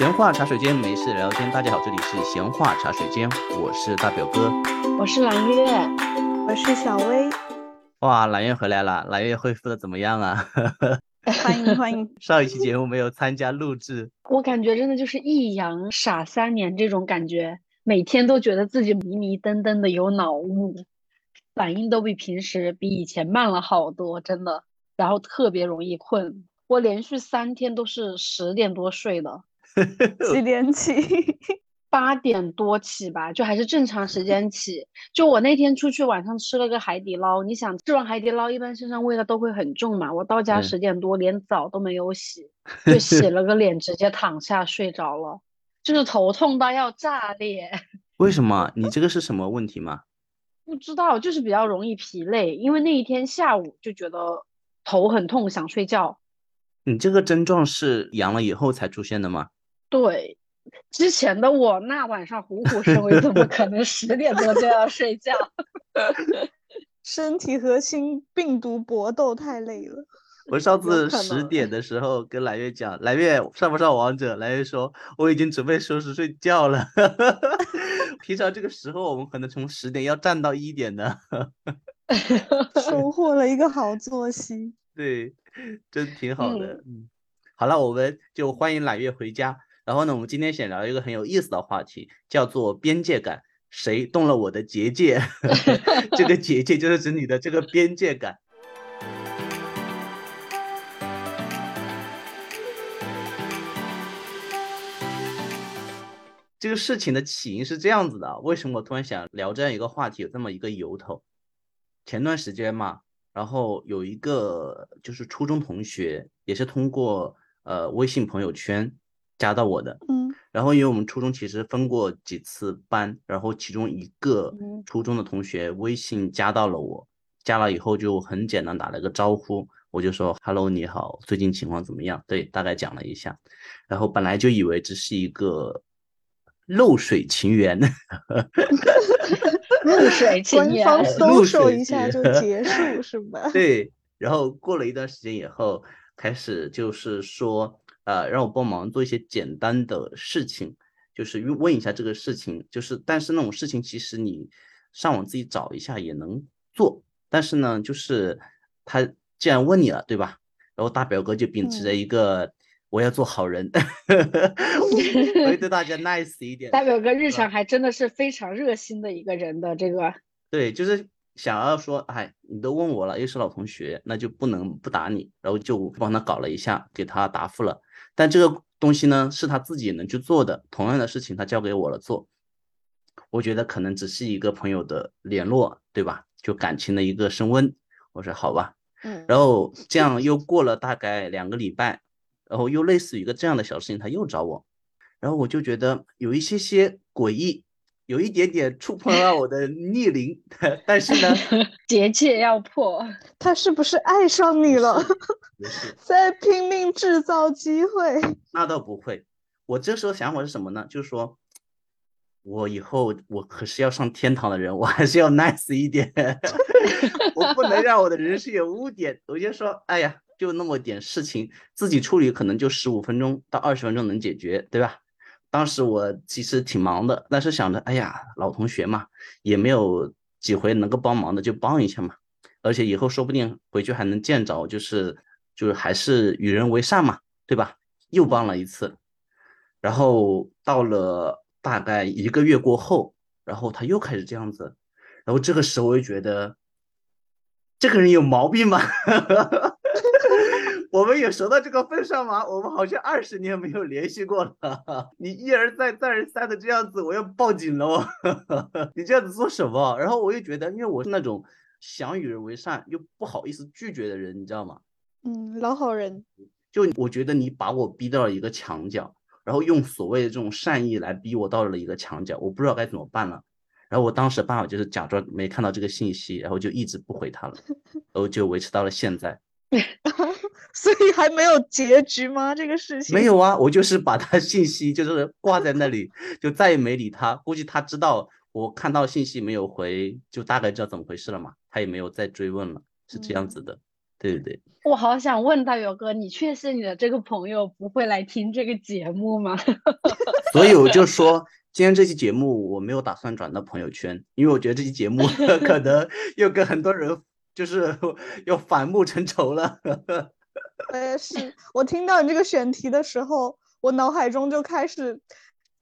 闲话茶水间，没事聊天。大家好，这里是闲话茶水间，我是大表哥，我是蓝月，我是小薇。哇，蓝月回来了，蓝月恢复的怎么样啊？欢迎欢迎。上一期节目没有参加录制，我感觉真的就是一阳傻三年这种感觉，每天都觉得自己迷迷瞪瞪的有脑雾，反应都比平时比以前慢了好多，真的。然后特别容易困，我连续三天都是十点多睡的。几点起？八点多起吧，就还是正常时间起。就我那天出去晚上吃了个海底捞，你想吃完海底捞，一般身上味道都会很重嘛。我到家十点多，连澡都没有洗，就洗了个脸，直接躺下睡着了，就是头痛到要炸裂。为什么？你这个是什么问题吗？不知道，就是比较容易疲累，因为那一天下午就觉得头很痛，想睡觉。你这个症状是阳了以后才出现的吗？对，之前的我那晚上虎虎生威，怎么可能十点多就要睡觉？身体和心病毒搏斗太累了。我上次十点的时候跟蓝月讲，蓝月上不上王者？蓝月说我已经准备收拾睡觉了。平常这个时候我们可能从十点要站到一点的。收获了一个好作息。对，真挺好的。嗯，好了，我们就欢迎揽月回家。然后呢，我们今天想聊一个很有意思的话题，叫做边界感。谁动了我的结界？这个结界就是指你的这个边界感。这个事情的起因是这样子的，为什么我突然想聊这样一个话题？有这么一个由头。前段时间嘛，然后有一个就是初中同学，也是通过呃微信朋友圈。加到我的，嗯，然后因为我们初中其实分过几次班，然后其中一个初中的同学微信加到了我，加了以后就很简单打了个招呼，我就说 hello 你好，最近情况怎么样？对，大概讲了一下，然后本来就以为这是一个露水情缘，露水情缘，官方搜索一下就结束是吧？对，然后过了一段时间以后，开始就是说。呃，让我帮忙做一些简单的事情，就是问一下这个事情，就是但是那种事情其实你上网自己找一下也能做，但是呢，就是他既然问你了，对吧？然后大表哥就秉持着一个我要做好人，我会对大家 nice 一点。大表哥日常还真的是非常热心的一个人的这个，对，就是想要说，哎，你都问我了，又是老同学，那就不能不打你，然后就帮他搞了一下，给他答复了。但这个东西呢，是他自己能去做的。同样的事情，他交给我了做，我觉得可能只是一个朋友的联络，对吧？就感情的一个升温。我说好吧，嗯。然后这样又过了大概两个礼拜，然后又类似于一个这样的小事情，他又找我，然后我就觉得有一些些诡异。有一点点触碰到我的逆鳞，但是呢，结界要破，他是不是爱上你了？在拼命制造机会。那倒不会，我这时候想法是什么呢？就是说，我以后我可是要上天堂的人，我还是要 nice 一点，我不能让我的人生有污点。我就说，哎呀，就那么点事情，自己处理可能就十五分钟到二十分钟能解决，对吧？当时我其实挺忙的，但是想着，哎呀，老同学嘛，也没有几回能够帮忙的，就帮一下嘛。而且以后说不定回去还能见着，就是就是还是与人为善嘛，对吧？又帮了一次，然后到了大概一个月过后，然后他又开始这样子，然后这个时候我就觉得，这个人有毛病吗？我们有熟到这个份上吗？我们好像二十年没有联系过了。你一而再再而三的这样子，我要报警了哦。你这样子做什么？然后我又觉得，因为我是那种想与人为善又不好意思拒绝的人，你知道吗？嗯，老好人。就我觉得你把我逼到了一个墙角，然后用所谓的这种善意来逼我到了一个墙角，我不知道该怎么办了。然后我当时办法就是假装没看到这个信息，然后就一直不回他了，然后就维持到了现在。所以还没有结局吗？这个事情没有啊，我就是把他信息就是挂在那里，就再也没理他。估计他知道我看到信息没有回，就大概知道怎么回事了嘛。他也没有再追问了，是这样子的。对对对，我好想问大表哥，你确信你的这个朋友不会来听这个节目吗？所以我就说，今天这期节目我没有打算转到朋友圈，因为我觉得这期节目 可能又跟很多人就是 又反目成仇了。我也是，我听到你这个选题的时候，我脑海中就开始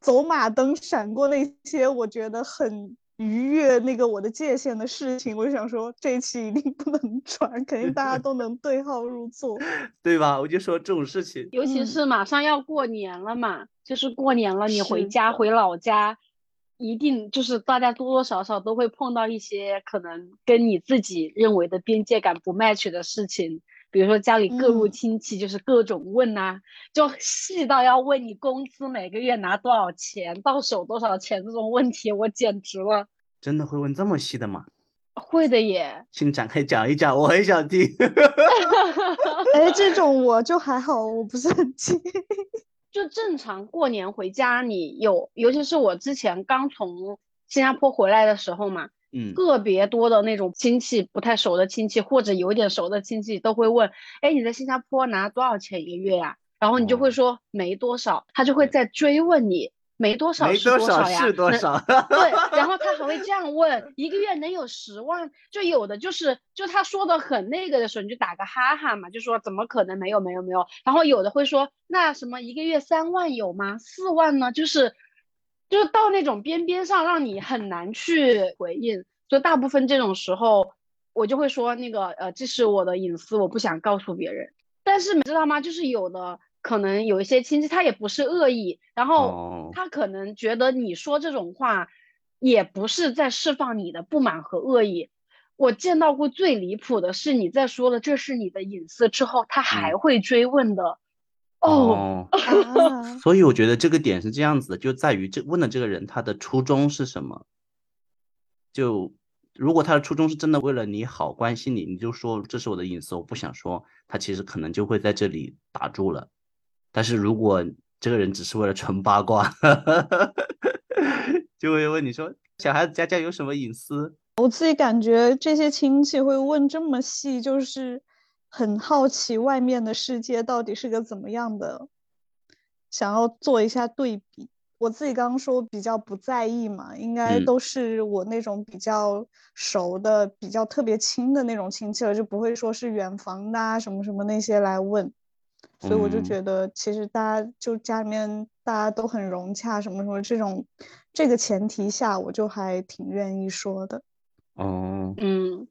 走马灯闪过那些我觉得很。逾越那个我的界限的事情，我就想说这一期一定不能传，肯定大家都能对号入座，对吧？我就说这种事情，尤其是马上要过年了嘛，就是过年了，你回家回老家，一定就是大家多多少少都会碰到一些可能跟你自己认为的边界感不 match 的事情。比如说家里各路亲戚就是各种问呐，就细到要问你工资每个月拿多少钱，到手多少钱这种问题，我简直了。真的会问这么细的吗？会的耶，请展开讲一讲，我很想听。哎，这种我就还好，我不是很介意。就正常过年回家，你有，尤其是我之前刚从新加坡回来的时候嘛。嗯，个别多的那种亲戚，不太熟的亲戚，或者有点熟的亲戚，都会问：哎，你在新加坡拿多少钱一个月呀？然后你就会说没多少，他就会再追问你没多少是多少呀？是多少？对，然后他还会这样问：一个月能有十万？就有的就是，就他说的很那个的时候，你就打个哈哈嘛，就说怎么可能没有没有没有？然后有的会说：那什么一个月三万有吗？四万呢？就是。就是到那种边边上，让你很难去回应。就大部分这种时候，我就会说那个呃，这是我的隐私，我不想告诉别人。但是你知道吗？就是有的可能有一些亲戚，他也不是恶意，然后他可能觉得你说这种话，也不是在释放你的不满和恶意。我见到过最离谱的是，你在说了这是你的隐私之后，他还会追问的。哦，所以我觉得这个点是这样子的，就在于这问的这个人他的初衷是什么。就如果他的初衷是真的为了你好，关心你，你就说这是我的隐私，我不想说，他其实可能就会在这里打住了。但是如果这个人只是为了纯八卦，就会问你说小孩子家家有什么隐私？我自己感觉这些亲戚会问这么细，就是。很好奇外面的世界到底是个怎么样的，想要做一下对比。我自己刚刚说比较不在意嘛，应该都是我那种比较熟的、比较特别亲的那种亲戚了，就不会说是远房的啊什么什么那些来问。所以我就觉得，其实大家就家里面大家都很融洽，什么什么这种这个前提下，我就还挺愿意说的。哦，嗯。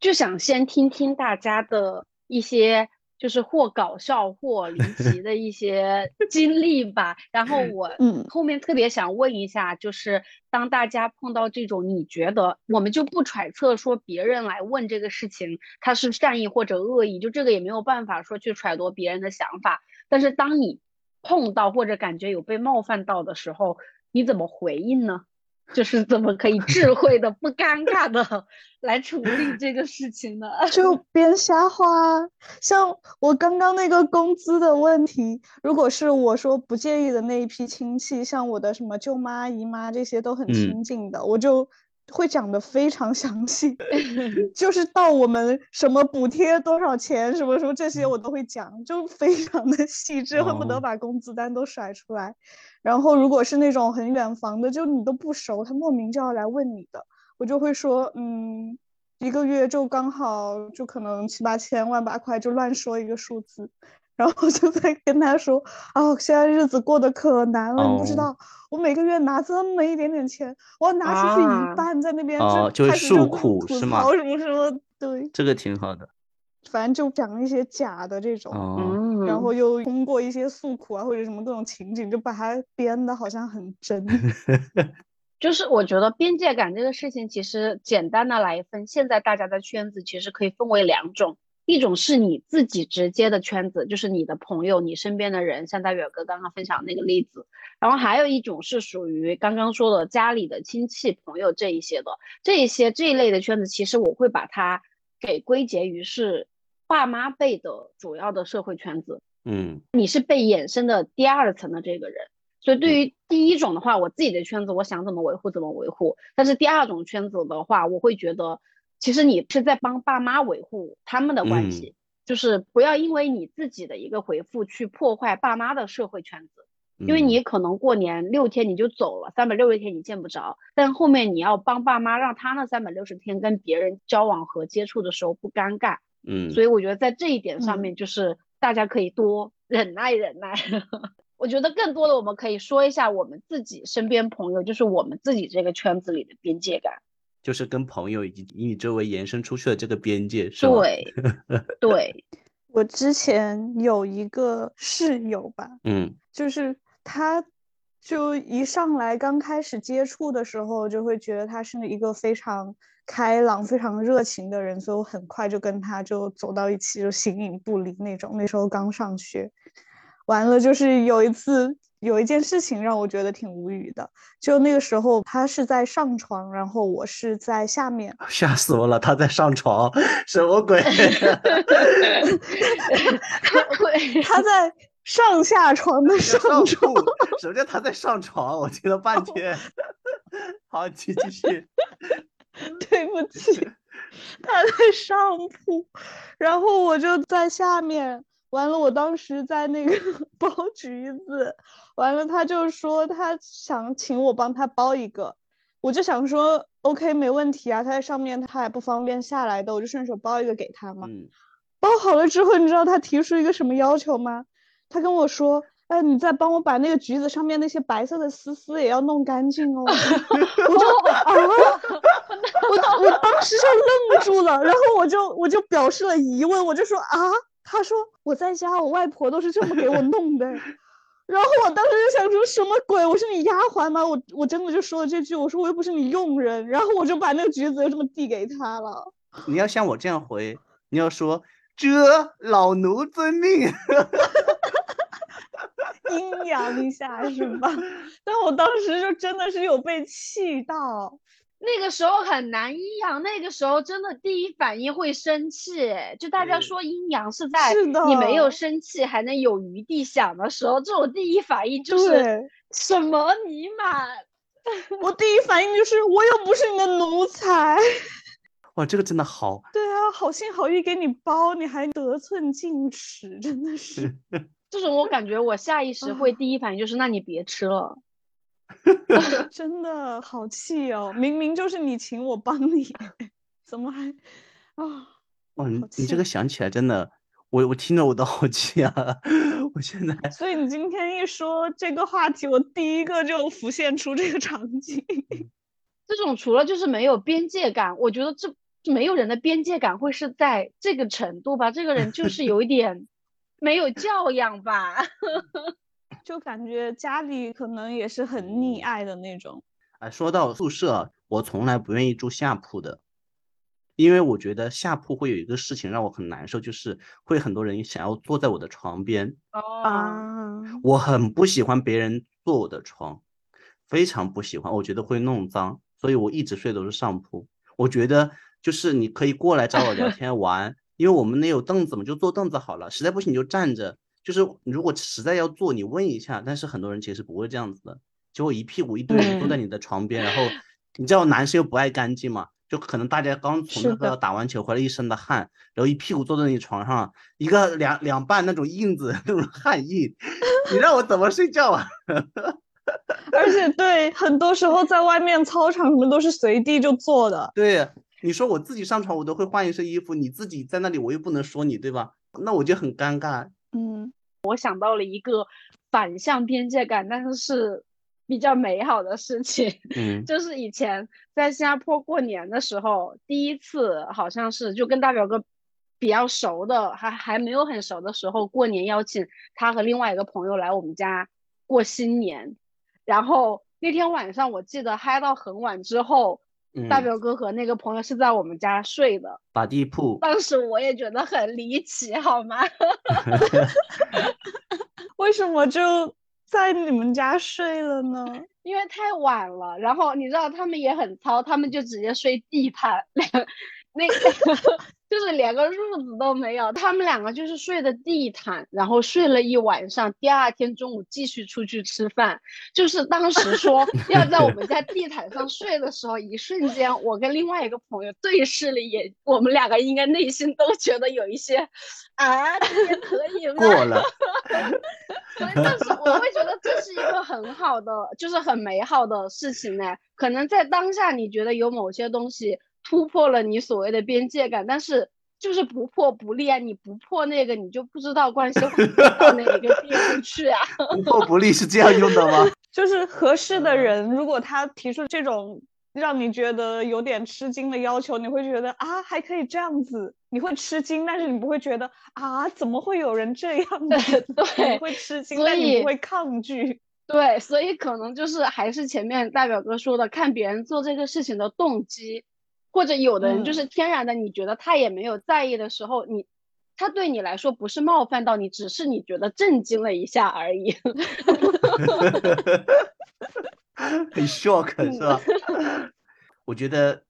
就想先听听大家的一些，就是或搞笑或离奇的一些 经历吧。然后我嗯后面特别想问一下，就是当大家碰到这种，你觉得我们就不揣测说别人来问这个事情他是善意或者恶意，就这个也没有办法说去揣度别人的想法。但是当你碰到或者感觉有被冒犯到的时候，你怎么回应呢？就是怎么可以智慧的、不尴尬的 来处理这个事情呢？就编瞎话。像我刚刚那个工资的问题，如果是我说不介意的那一批亲戚，像我的什么舅妈、姨妈这些都很亲近的，我就。会讲的非常详细，就是到我们什么补贴多少钱，什么什么这些我都会讲，就非常的细致，恨不得把工资单都甩出来。然后如果是那种很远房的，就你都不熟，他莫名就要来问你的，我就会说，嗯，一个月就刚好就可能七八千万八块，就乱说一个数字。然后就在跟他说哦，现在日子过得可难了，你不知道，我每个月拿这么一点点钱，我要拿出去一半在那边就开始诉苦是吗？什么什么，对，这个挺好的。反正就讲一些假的这种，然后又通过一些诉苦啊或者什么各种情景，就把它编的好像很真。就是我觉得边界感这个事情，其实简单的来分，现在大家的圈子其实可以分为两种。一种是你自己直接的圈子，就是你的朋友、你身边的人，像大表哥刚刚分享那个例子。然后还有一种是属于刚刚说的家里的亲戚朋友这一些的，这一些这一类的圈子，其实我会把它给归结于是爸妈辈的主要的社会圈子。嗯，你是被衍生的第二层的这个人，所以对于第一种的话，我自己的圈子，我想怎么维护怎么维护。但是第二种圈子的话，我会觉得。其实你是在帮爸妈维护他们的关系，就是不要因为你自己的一个回复去破坏爸妈的社会圈子，因为你可能过年六天你就走了，三百六十天你见不着，但后面你要帮爸妈让他那三百六十天跟别人交往和接触的时候不尴尬。嗯，所以我觉得在这一点上面，就是大家可以多忍耐忍耐。我觉得更多的我们可以说一下我们自己身边朋友，就是我们自己这个圈子里的边界感，就是跟朋友以及以你周围延伸出去的这个边界，是吗？对，对。我之前有一个室友吧，嗯，就是他，就一上来刚开始接触的时候，就会觉得他是一个非常开朗、非常热情的人，所以我很快就跟他就走到一起，就形影不离那种。那时候刚上学。完了，就是有一次有一件事情让我觉得挺无语的，就那个时候他是在上床，然后我是在下面，吓死我了！他在上床，什么鬼？他在上下床的上床，什么叫他在上床？我听了半天。好，继继续。对不起，他在上铺，然后我就在下面。完了，我当时在那个 包橘子，完了他就说他想请我帮他包一个，我就想说 OK 没问题啊，他在上面他还不方便下来的，我就顺手包一个给他嘛。包好了之后，你知道他提出一个什么要求吗？他跟我说，哎，你再帮我把那个橘子上面那些白色的丝丝也要弄干净哦。我就啊，我我当时就愣住了，然后我就我就表示了疑问，我就说啊。他说我在家，我外婆都是这么给我弄的。然后我当时就想说什么鬼？我是你丫鬟吗？我我真的就说了这句，我说我又不是你佣人。然后我就把那个橘子就这么递给他了。你要像我这样回，你要说这老奴遵命，阴阳一下是吧？但我当时就真的是有被气到。那个时候很难阴阳，那个时候真的第一反应会生气。就大家说阴阳是在你没有生气还能有余地想的时候，这种第一反应就是什么尼玛！我第一反应就是我又不是你的奴才。哇，这个真的好。对啊，好心好意给你包，你还得寸进尺，真的是。这种我感觉我下意识会第一反应就是，那你别吃了。真的好气哦！明明就是你请我帮你，怎么还啊？哇，你你这个想起来真的，我我听着我都好气啊！我现在，所以你今天一说这个话题，我第一个就浮现出这个场景。这种除了就是没有边界感，我觉得这没有人的边界感会是在这个程度吧？这个人就是有一点没有教养吧？就感觉家里可能也是很溺爱的那种。哎，说到宿舍，我从来不愿意住下铺的，因为我觉得下铺会有一个事情让我很难受，就是会很多人想要坐在我的床边。哦。我很不喜欢别人坐我的床，非常不喜欢，我觉得会弄脏，所以我一直睡都是上铺。我觉得就是你可以过来找我聊 天玩，因为我们那有凳子嘛，就坐凳子好了。实在不行你就站着。就是如果实在要做，你问一下。但是很多人其实不会这样子的，结果一屁股一堆人坐在你的床边，然后你知道男生又不爱干净嘛，就可能大家刚从那个打完球回来一身的汗，然后一屁股坐在你床上，一个两两半那种印子，那种汗印，你让我怎么睡觉啊？而且对，很多时候在外面操场什么都是随地就坐的。对，你说我自己上床我都会换一身衣服，你自己在那里我又不能说你，对吧？那我就很尴尬。嗯。我想到了一个反向边界感，但是是比较美好的事情。嗯，就是以前在新加坡过年的时候，第一次好像是就跟大表哥比较熟的，还还没有很熟的时候，过年邀请他和另外一个朋友来我们家过新年。然后那天晚上我记得嗨到很晚之后。大表哥和那个朋友是在我们家睡的，打地铺。当时我也觉得很离奇，好吗？为什么就在你们家睡了呢？因为太晚了，然后你知道他们也很糙，他们就直接睡地毯。那个就是连个褥子都没有。他们两个就是睡的地毯，然后睡了一晚上，第二天中午继续出去吃饭。就是当时说 要在我们家地毯上睡的时候，一瞬间我跟另外一个朋友对视了一眼，我们两个应该内心都觉得有一些啊，这也可以吗？过了。所以，但是我会觉得这是一个很好的，就是很美好的事情呢。可能在当下你觉得有某些东西突破了你所谓的边界感，但是就是不破不立啊，你不破那个，你就不知道关系会到哪个地方去啊。不破不立是这样用的吗？就是合适的人，如果他提出这种。让你觉得有点吃惊的要求，你会觉得啊还可以这样子，你会吃惊，但是你不会觉得啊怎么会有人这样子？对，你会吃惊，但你不会抗拒。对，所以可能就是还是前面大表哥说的，看别人做这个事情的动机，或者有的人就是天然的，你觉得他也没有在意的时候，你他对你来说不是冒犯到你，只是你觉得震惊了一下而已。很 shock 是吧？我觉得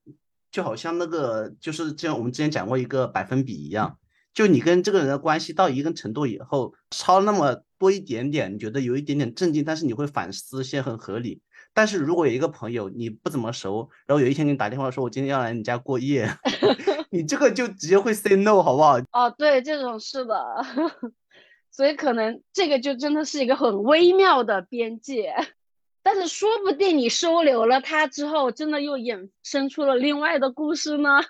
就好像那个就是这样，我们之前讲过一个百分比一样，就你跟这个人的关系到一定程度以后，超那么多一点点，你觉得有一点点震惊，但是你会反思些很合理。但是如果有一个朋友你不怎么熟，然后有一天给你打电话说我今天要来你家过夜，你这个就直接会 say no 好不好？哦，对，这种是的，所以可能这个就真的是一个很微妙的边界。但是说不定你收留了他之后，真的又衍生出了另外的故事呢。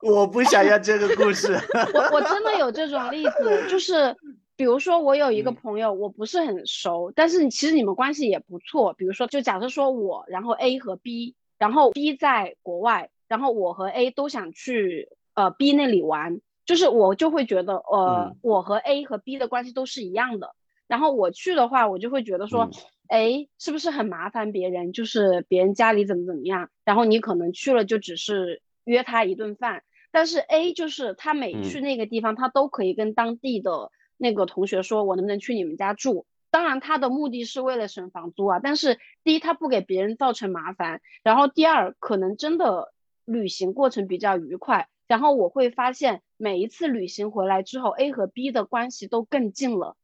我不想要这个故事。我我真的有这种例子，就是比如说我有一个朋友，我不是很熟，但是其实你们关系也不错。比如说，就假设说我，然后 A 和 B，然后 B 在国外，然后我和 A 都想去呃 B 那里玩，就是我就会觉得呃我和 A 和 B 的关系都是一样的。然后我去的话，我就会觉得说。哎，是不是很麻烦别人？就是别人家里怎么怎么样，然后你可能去了就只是约他一顿饭。但是 A 就是他每去那个地方，他都可以跟当地的那个同学说，我能不能去你们家住？当然他的目的是为了省房租啊。但是第一，他不给别人造成麻烦；然后第二，可能真的旅行过程比较愉快。然后我会发现，每一次旅行回来之后，A 和 B 的关系都更近了。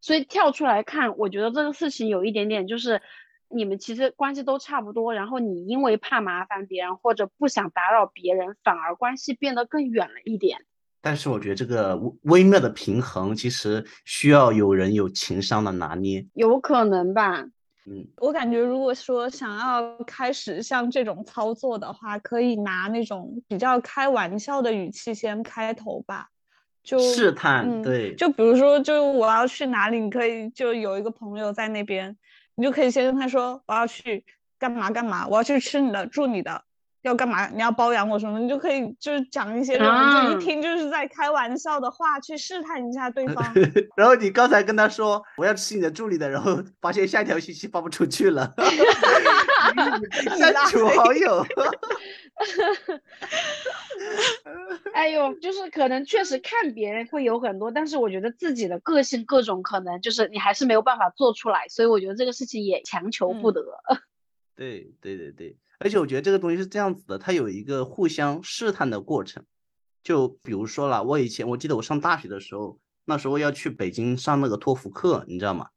所以跳出来看，我觉得这个事情有一点点，就是你们其实关系都差不多，然后你因为怕麻烦别人或者不想打扰别人，反而关系变得更远了一点。但是我觉得这个微妙的平衡，其实需要有人有情商的拿捏。有可能吧？嗯，我感觉如果说想要开始像这种操作的话，可以拿那种比较开玩笑的语气先开头吧。就试探，对，就比如说，就我要去哪里，你可以就有一个朋友在那边，你就可以先跟他说我要去干嘛干嘛，我要去吃你的，住你的，要干嘛？你要包养我什么？你就可以就是讲一些这种，就一听就是在开玩笑的话，去试探一下对方。然后你刚才跟他说我要吃你的助理的，然后发现下一条信息发不出去了，删除好友。哎呦，就是可能确实看别人会有很多，但是我觉得自己的个性各种可能，就是你还是没有办法做出来，所以我觉得这个事情也强求不得。对对对对，而且我觉得这个东西是这样子的，它有一个互相试探的过程。就比如说了，我以前我记得我上大学的时候，那时候要去北京上那个托福课，你知道吗？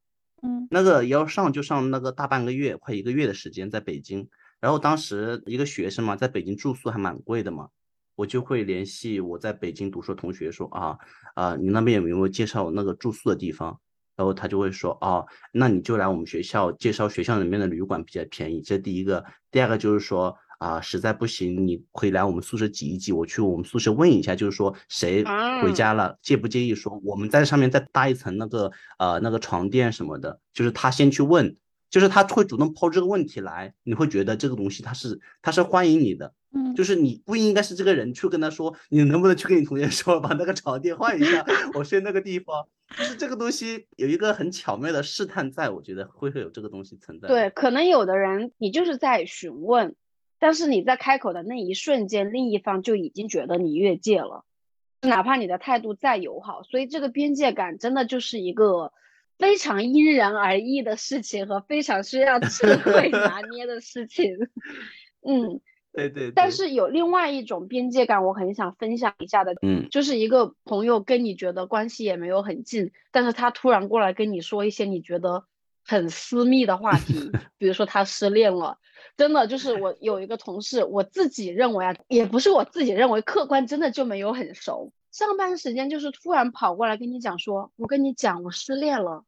嗯，那个要上就上那个大半个月，快一个月的时间在北京。然后当时一个学生嘛，在北京住宿还蛮贵的嘛，我就会联系我在北京读书的同学说啊啊，你那边有没有介绍那个住宿的地方？然后他就会说哦，那你就来我们学校介绍学校里面的旅馆比较便宜。这第一个，第二个就是说啊，实在不行你可以来我们宿舍挤一挤，我去我们宿舍问一下，就是说谁回家了，介不介意说我们在上面再搭一层那个呃那个床垫什么的，就是他先去问。就是他会主动抛这个问题来，你会觉得这个东西他是他是欢迎你的，嗯，就是你不应该是这个人去跟他说，你能不能去跟你同学说把那个床垫换一下，我睡那个地方，就是这个东西有一个很巧妙的试探，在我觉得会会有这个东西存在。对，可能有的人你就是在询问，但是你在开口的那一瞬间，另一方就已经觉得你越界了，哪怕你的态度再友好，所以这个边界感真的就是一个。非常因人而异的事情和非常需要 智慧拿捏的事情，嗯，对对。但是有另外一种边界感，我很想分享一下的，嗯，就是一个朋友跟你觉得关系也没有很近，但是他突然过来跟你说一些你觉得很私密的话题，比如说他失恋了，真的就是我有一个同事，我自己认为啊，也不是我自己认为，客观真的就没有很熟。上班时间就是突然跑过来跟你讲说，我跟你讲我失恋了，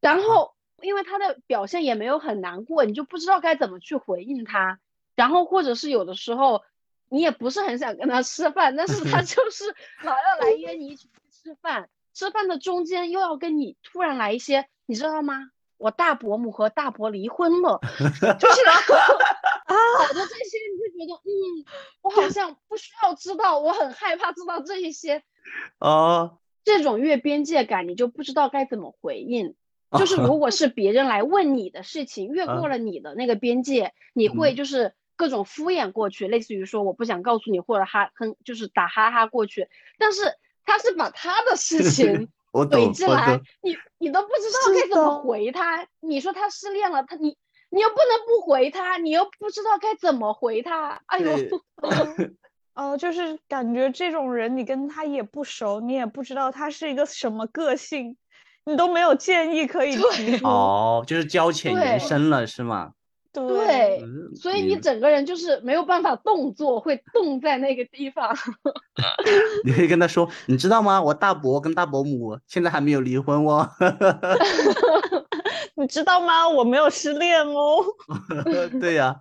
然后因为他的表现也没有很难过，你就不知道该怎么去回应他，然后或者是有的时候你也不是很想跟他吃饭，但是他 就是老要来约你一起去吃饭，吃饭的中间又要跟你突然来一些，你知道吗？我大伯母和大伯离婚了，就是啊，好的这些你就觉得，嗯，我好像不需要知道，我很害怕知道这一些，哦，这种越边界感，你就不知道该怎么回应。就是如果是别人来问你的事情，越过了你的那个边界，你会就是各种敷衍过去，类似于说我不想告诉你，或者哈哼，就是打哈哈过去。但是他是把他的事情。怼进来，你你都不知道该怎么回他。你说他失恋了，他你你又不能不回他，你又不知道该怎么回他。哎呦 哦，就是感觉这种人，你跟他也不熟，你也不知道他是一个什么个性，你都没有建议可以提出。哦，就是交浅言深了，是吗？对，所以你整个人就是没有办法动作，会冻在那个地方。你可以跟他说，你知道吗？我大伯跟大伯母现在还没有离婚哦。你知道吗？我没有失恋哦。对呀，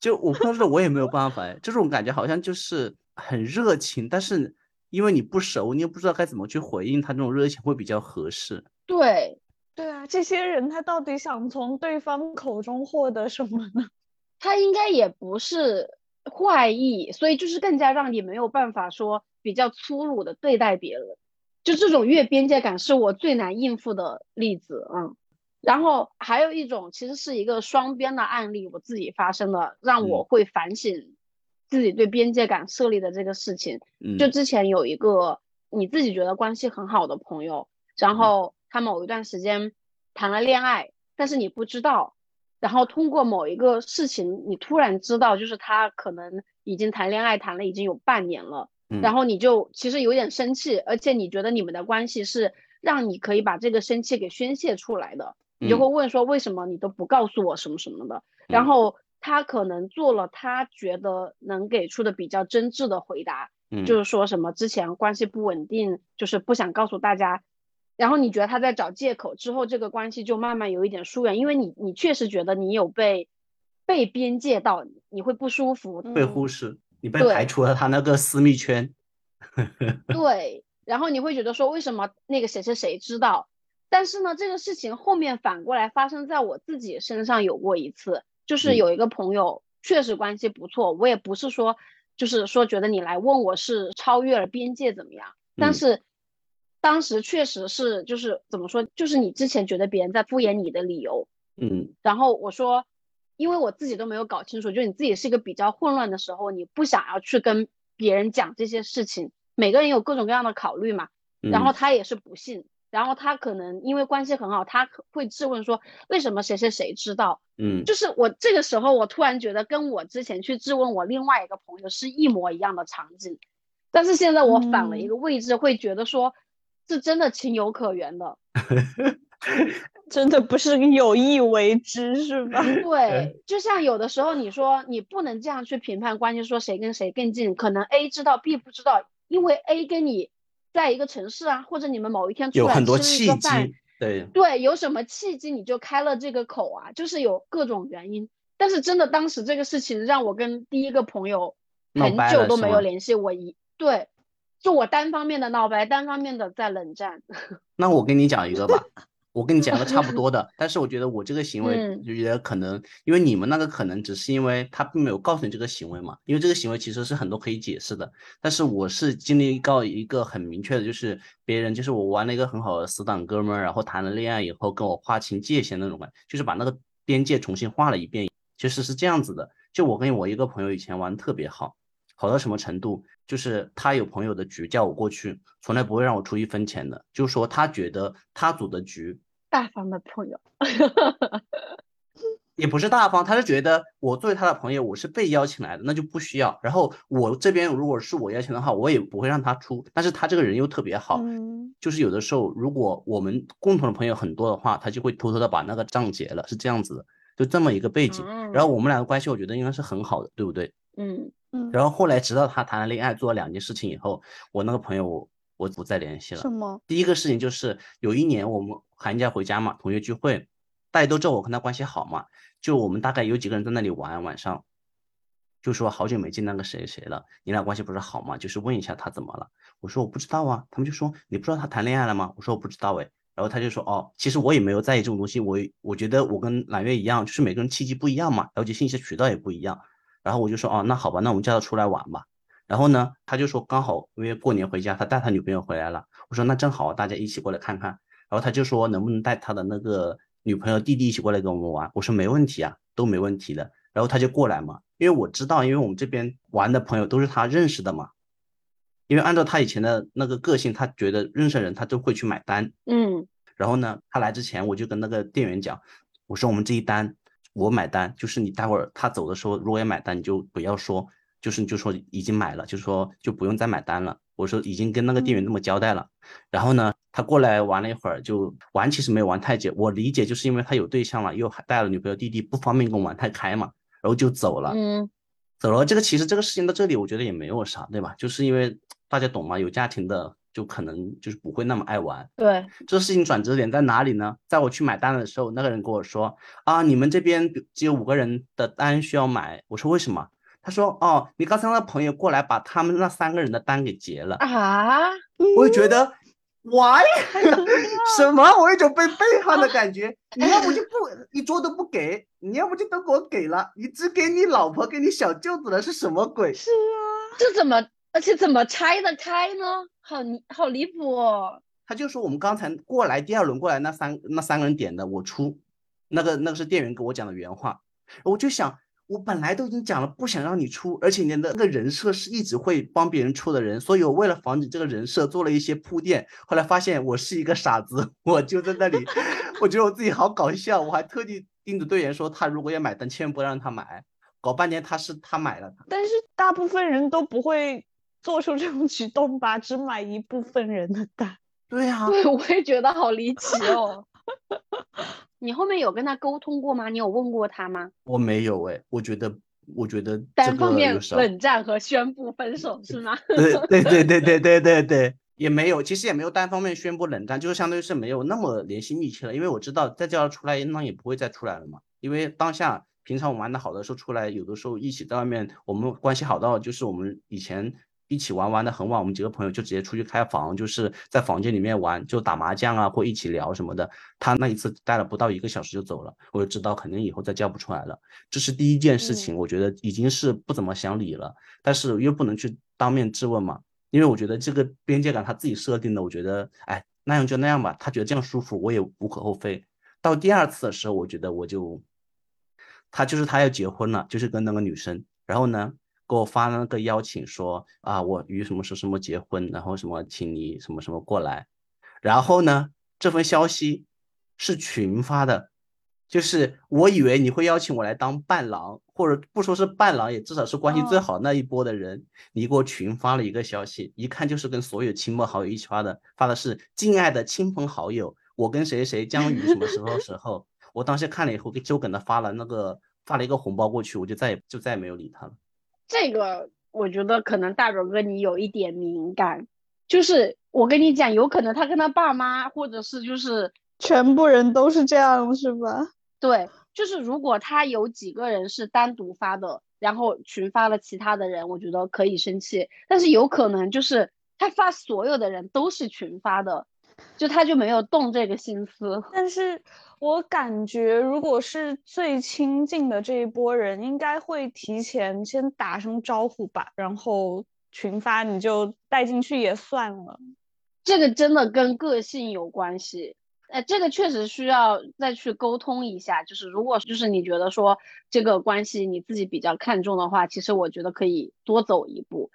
就我碰到这我也没有办法哎，这种感觉好像就是很热情，但是因为你不熟，你又不知道该怎么去回应他，这种热情会比较合适。对。对啊，这些人他到底想从对方口中获得什么呢？他应该也不是坏意，所以就是更加让你没有办法说比较粗鲁的对待别人。就这种越边界感是我最难应付的例子，嗯。然后还有一种其实是一个双边的案例，我自己发生的，让我会反省自己对边界感设立的这个事情。就之前有一个你自己觉得关系很好的朋友，然后。他某一段时间谈了恋爱，但是你不知道，然后通过某一个事情，你突然知道，就是他可能已经谈恋爱谈了已经有半年了，然后你就其实有点生气，而且你觉得你们的关系是让你可以把这个生气给宣泄出来的，你就会问说为什么你都不告诉我什么什么的，然后他可能做了他觉得能给出的比较真挚的回答，就是说什么之前关系不稳定，就是不想告诉大家。然后你觉得他在找借口，之后这个关系就慢慢有一点疏远，因为你你确实觉得你有被被边界到，你会不舒服，被忽视，你被排除了他那个私密圈。对，然后你会觉得说为什么那个谁谁谁知道？但是呢，这个事情后面反过来发生在我自己身上有过一次，就是有一个朋友确实关系不错，我也不是说就是说觉得你来问我是超越了边界怎么样，但是。当时确实是，就是怎么说，就是你之前觉得别人在敷衍你的理由，嗯，然后我说，因为我自己都没有搞清楚，就你自己是一个比较混乱的时候，你不想要去跟别人讲这些事情，每个人有各种各样的考虑嘛，然后他也是不信，然后他可能因为关系很好，他会质问说，为什么谁谁谁知道？嗯，就是我这个时候，我突然觉得跟我之前去质问我另外一个朋友是一模一样的场景，但是现在我反了一个位置，会觉得说。是真的情有可原的，真的不是有意为之，是吧？对，就像有的时候你说你不能这样去评判关系，说谁跟谁更近，可能 A 知道 B 不知道，因为 A 跟你在一个城市啊，或者你们某一天出来吃一个饭，对对，有什么契机你就开了这个口啊？就是有各种原因。但是真的当时这个事情让我跟第一个朋友很久都没有联系，我一对。就我单方面的闹掰，单方面的在冷战。那我跟你讲一个吧，我跟你讲个差不多的。但是我觉得我这个行为就觉得可能，因为你们那个可能只是因为他并没有告诉你这个行为嘛，因为这个行为其实是很多可以解释的。但是我是经历到一个很明确的，就是别人就是我玩了一个很好的死党哥们儿，然后谈了恋爱以后跟我划清界限那种感，就是把那个边界重新画了一遍。其实是这样子的，就我跟我一个朋友以前玩特别好。好到什么程度？就是他有朋友的局叫我过去，从来不会让我出一分钱的。就是说他觉得他组的局，大方的朋友。也不是大方，他是觉得我作为他的朋友，我是被邀请来的，那就不需要。然后我这边如果是我邀请的话，我也不会让他出。但是他这个人又特别好，嗯就是有的时候如果我们共同的朋友很多的话，他就会偷偷的把那个账结了，是这样子的，就这么一个背景。然后我们俩的关系，我觉得应该是很好的，对不对？嗯嗯，然后后来直到他谈了恋爱，做了两件事情以后，我那个朋友我我不再联系了。什么？第一个事情就是有一年我们寒假回家嘛，同学聚会，大家都知道我跟他关系好嘛，就我们大概有几个人在那里玩，晚上就说好久没见那个谁谁了，你俩关系不是好吗？就是问一下他怎么了。我说我不知道啊，他们就说你不知道他谈恋爱了吗？我说我不知道哎。然后他就说哦，其实我也没有在意这种东西，我我觉得我跟揽月一样，就是每个人契机不一样嘛，了解信息渠道也不一样。然后我就说哦，那好吧，那我们叫他出来玩吧。然后呢，他就说刚好因为过年回家，他带他女朋友回来了。我说那正好，大家一起过来看看。然后他就说能不能带他的那个女朋友弟弟一起过来跟我们玩？我说没问题啊，都没问题的。然后他就过来嘛，因为我知道，因为我们这边玩的朋友都是他认识的嘛。因为按照他以前的那个个性，他觉得认识人他都会去买单。嗯然后呢，他来之前我就跟那个店员讲，我说我们这一单我买单，就是你待会儿他走的时候如果要买单，你就不要说，就是你就说已经买了，就是说就不用再买单了。我说已经跟那个店员这么交代了。然后呢，他过来玩了一会儿，就玩其实没有玩太久，我理解就是因为他有对象了，又还带了女朋友弟弟，不方便跟我玩太开嘛，然后就走了。嗯走了，这个其实这个事情到这里，我觉得也没有啥，对吧？就是因为大家懂嘛，有家庭的就可能就是不会那么爱玩。对，这事情转折点在哪里呢？在我去买单的时候，那个人跟我说啊，你们这边只有五个人的单需要买。我说为什么？他说哦，你刚才那朋友过来把他们那三个人的单给结了。啊，我就觉得，why？什么？我有一种被背叛的感觉。你要不就不一桌都不给，你要不就都给我给了，你只给你老婆给你小舅子了，是什么鬼？是啊，这怎么，而且怎么拆得开呢？好好离谱哦。他就说我们刚才过来第二轮过来那三那三个人点的我出，那个那个是店员给我讲的原话，我就想我本来都已经讲了不想让你出，而且你的那个人设是一直会帮别人出的人，所以我为了防止这个人设做了一些铺垫，后来发现我是一个傻子，我就在那里，我觉得我自己好搞笑，我还特地叮嘱队员说他如果要买单，千万不要让他买，搞半天他是他买了，但是大部分人都不会做出这种举动吧？只买一部分人的单。对呀、对，我也觉得好离 奇哦。你后面有跟他沟通过吗？你有问过他吗？我没有哎，我觉得我觉得单方面。冷战和宣布分手是吗？对对对对对对对对，也没有，其实也没有单方面宣布冷战，就是相当于是没有那么联系密切了，因为我知道再叫他出来，那也不会再出来了嘛。因为当下平常我们玩的好的时候出来，有的时候一起在外面，我们关系好到就是我们以前一起玩玩的很晚，我们几个朋友就直接出去开房，就是在房间里面玩，就打麻将啊或一起聊什么的。他那一次待了不到一个小时就走了，我就知道肯定以后再叫不出来了。这是第一件事情，我觉得已经是不怎么想理了，但是又不能去当面质问嘛。因为我觉得这个边界感他自己设定的，我觉得哎那样就那样吧，他觉得这样舒服，我也无可厚非。到第二次的时候，我觉得我就，他就是他要结婚了，就是跟那个女生，然后呢给我发那个邀请说啊我与什么时候什么结婚，然后什么请你什么什么过来，然后呢这份消息是群发的，就是我以为你会邀请我来当伴郎，或者不说是伴郎，也至少是关系最哦好那一波的人。你给我群发了一个消息，一看就是跟所有亲朋好友一起发的，发的是“敬爱的亲朋好友，我跟谁谁将于什么时候时候”。我当时看了以后，就给他发了那个发了一个红包过去，我就再也就再也没有理他了。这个我觉得可能大表哥你有一点敏感，就是我跟你讲，有可能他跟他爸妈或者是就是全部人都是这样是吧？对，就是如果他有几个人是单独发的，然后群发了其他的人，我觉得可以生气。但是有可能就是他发所有的人都是群发的，就他就没有动这个心思。但是我感觉，如果是最亲近的这一波人，应该会提前先打声招呼吧，然后群发你就带进去也算了。这个真的跟个性有关系。呃，这个确实需要再去沟通一下。就是如果就是你觉得说这个关系你自己比较看重的话，其实我觉得可以多走一步。